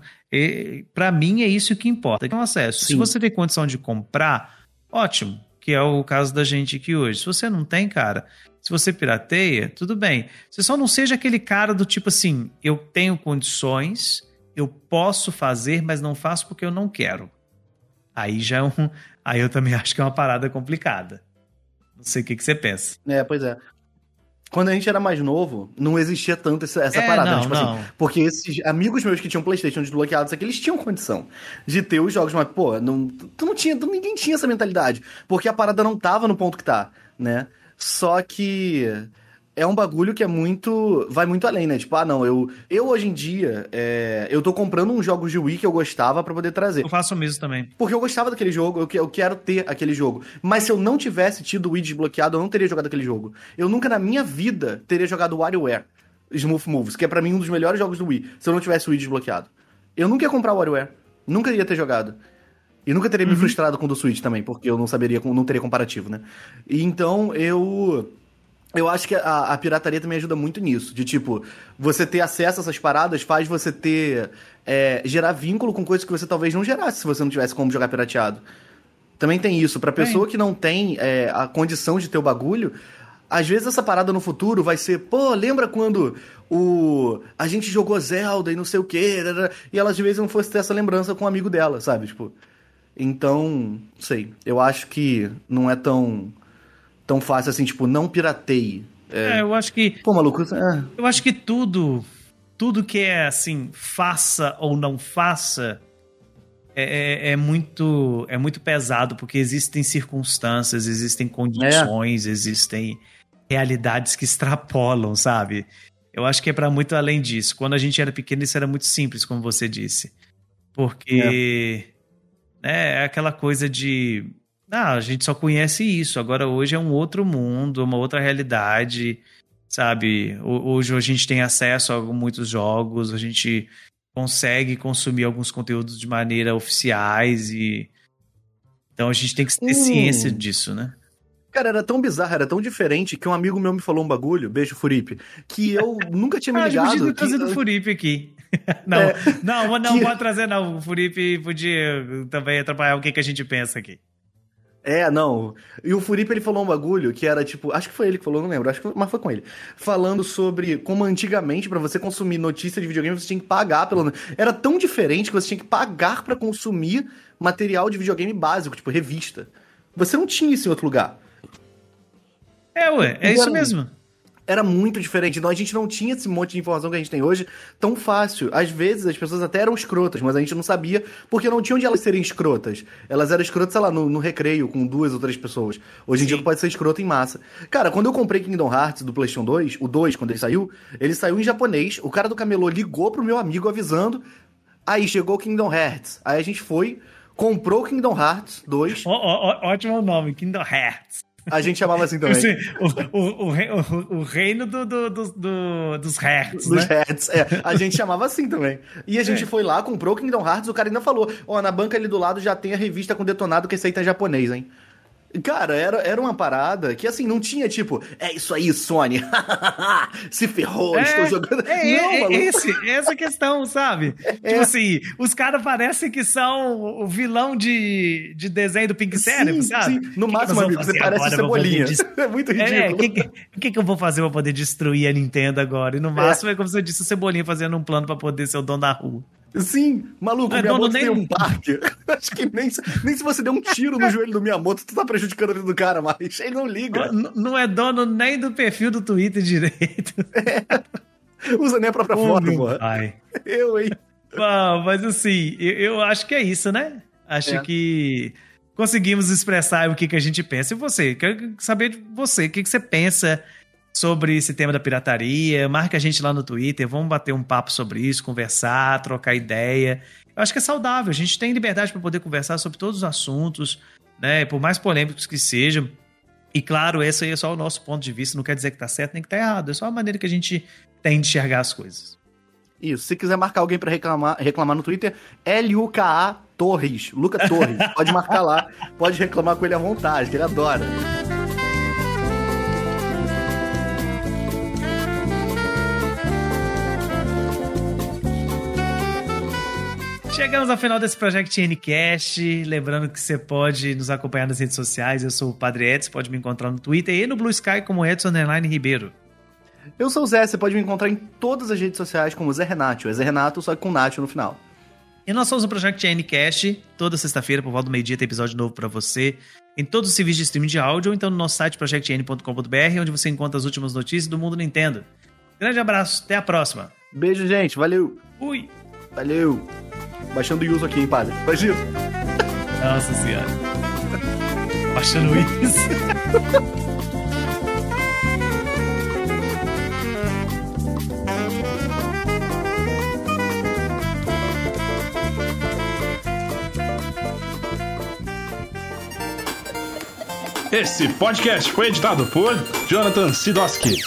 para mim é isso que importa, que é um acesso. Se Sim. você tem condição de comprar, ótimo, que é o caso da gente aqui hoje. Se você não tem, cara, se você pirateia, tudo bem. Você só não seja aquele cara do tipo assim, eu tenho condições, eu posso fazer, mas não faço porque eu não quero. Aí já é um, aí eu também acho que é uma parada complicada. Não sei o que, que você pensa. É, pois é. Quando a gente era mais novo, não existia tanto essa, essa É, parada. não, né? Tipo não. assim, porque esses amigos meus que tinham Playstation desbloqueados aqui, eles tinham condição de ter os jogos, mas, pô, não, tu não tinha, tu- ninguém tinha essa mentalidade. Porque a parada não tava no ponto que tá, né? Só que é um bagulho que é muito. Vai muito além, né? Tipo, ah, não, eu, eu hoje em dia, é, eu tô comprando uns jogos de Wii que eu gostava pra poder trazer. Eu faço o mesmo também. Porque eu gostava daquele jogo, eu, eu quero ter aquele jogo. Mas se eu não tivesse tido o Wii desbloqueado, eu não teria jogado aquele jogo. Eu nunca na minha vida teria jogado WarioWare Smooth Moves, que é pra mim um dos melhores jogos do Wii, se eu não tivesse o Wii desbloqueado. Eu nunca ia comprar o WarioWare. Nunca ia ter jogado. E nunca teria me frustrado com o do Switch também, porque eu não saberia, não teria comparativo, né? E então eu. Eu acho que a, a pirataria também ajuda muito nisso. De tipo, você ter acesso a essas paradas faz você ter. é, gerar vínculo com coisas que você talvez não gerasse se você não tivesse como jogar pirateado. Também tem isso. Pra pessoa que não tem é, a condição de ter o bagulho, às vezes essa parada no futuro vai ser, pô, lembra quando o a gente jogou Zelda e não sei o quê, e ela às vezes não fosse ter essa lembrança com um amigo dela, sabe? Tipo. Então, não sei. Eu acho que não é tão tão fácil assim, tipo, não pirateie. É, eu acho que Pô, maluco, é, eu acho que tudo tudo que é assim, faça ou não faça é, é- é muito é muito pesado porque existem circunstâncias, existem condições, existem realidades que extrapolam, sabe? Eu acho que é pra muito além disso. Quando a gente era pequeno, isso era muito simples, como você disse. Porque né, é aquela coisa de. Ah, a gente só conhece isso. Agora hoje é um outro mundo, uma outra realidade, sabe? Ho- Hoje a gente tem acesso a muitos jogos, a gente consegue consumir alguns conteúdos de maneira oficiais e. Então a gente tem que ter Hum. ciência disso, né? Cara, era tão bizarro, era tão diferente que um amigo meu me falou um bagulho, beijo Furipe, que eu nunca tinha me Ah, ligado. ter trazido o que, Furipe aqui. Não, É, não, não que- pode trazer, não. O Furipe podia também atrapalhar o que, que a gente pensa aqui. É, não. E o Furipe ele falou um bagulho que era tipo, acho que foi ele que falou, não lembro, acho que foi, mas foi com ele. Falando sobre como antigamente pra você consumir notícia de videogame você tinha que pagar pelo Era tão diferente que você tinha que pagar pra consumir material de videogame básico, tipo revista. Você não tinha isso em outro lugar. É, ué, é isso mesmo. Era muito diferente. Então a gente não tinha esse monte de informação que a gente tem hoje tão fácil. Às vezes as pessoas até eram escrotas, mas a gente não sabia porque não tinha onde elas serem escrotas. Elas eram escrotas, sei lá, no, no recreio com duas ou três pessoas. Hoje em Sim. dia pode ser escroto em massa. Cara, quando eu comprei Kingdom Hearts do PlayStation 2, o 2, quando ele saiu, ele saiu em japonês. O cara do camelô ligou pro meu amigo avisando. Aí chegou o Kingdom Hearts. Aí a gente foi, comprou o Kingdom Hearts 2. Ó, ó, ó, ótimo nome, Kingdom Hearts. A gente chamava assim também. O, o, o, rei- o- o reino do, do- do- do- dos Hertz, Dos né? Hearts, é. A gente chamava assim também. E a gente É. foi lá, comprou o Kingdom Hearts, o cara ainda falou, ó, na banca ali do lado já tem a revista com detonado que esse aí tá em japonês, hein? Cara, era, era uma parada que assim, não tinha tipo, é isso aí, Sony. Se ferrou, É, estou jogando. É, não, é, maluco. é esse, essa questão, sabe? Tipo assim, os caras parecem que são o vilão de, de desenho do Pink Cérebro, sabe? sim. No Que que máximo, amigo, vamos você parece cebolinha. des- É muito É, ridículo. o que, que, que, que eu vou fazer pra poder destruir a Nintendo agora? E no máximo é, como você disse, o Cebolinha fazendo um plano pra poder ser o dono da rua. Sim, maluco, Não é minha dono moto tem nem- um parque. Acho que nem, se- nem se você der um tiro no joelho do Miyamoto, tu tá prejudicando a vida do cara, mas ele não liga. N- Não é dono nem do perfil do Twitter direito. Usa nem a própria Ô, foto, pai. Eu, hein? Bom, mas assim, eu, eu acho que é isso, né? Acho É. que conseguimos expressar o que, que a gente pensa. E você? Quero saber de você. O que, que você pensa sobre esse tema da pirataria? Marca a gente lá no Twitter. Vamos bater um papo sobre isso, conversar, trocar ideia. Eu acho que é saudável. A gente tem liberdade para poder conversar sobre todos os assuntos, né? Por mais polêmicos que sejam. E claro, esse aí é só o nosso ponto de vista. Não quer dizer que tá certo nem que tá errado. É só a maneira que a gente tem de enxergar as coisas. Isso, se quiser marcar alguém pra reclamar, reclamar no Twitter, L-U-K-A Torres, Luca Torres. Pode marcar lá, pode reclamar com ele à vontade, ele adora. Chegamos ao final desse Project Ncast. Lembrando que você pode nos acompanhar nas redes sociais. Eu sou o Padre Edson, pode me encontrar no Twitter e no Blue Sky como Edson Underline Ribeiro. Eu sou o Zé, você pode me encontrar em todas as redes sociais como Zé Renato. É Zé Renato, só que com Nacho no final. E nós somos o Project Ncast. Toda sexta-feira, por volta do meio-dia, tem episódio novo pra você. Em todos os serviços de streaming de áudio ou então no nosso site projectn.com.br, onde você encontra as últimas notícias do mundo Nintendo. Grande abraço, até a próxima. Beijo, gente. Valeu. Fui! Valeu. Baixando o uso aqui, hein, padre. Imagina. Nossa senhora. Baixando isso. Esse podcast foi editado por Jonathan Sidoski.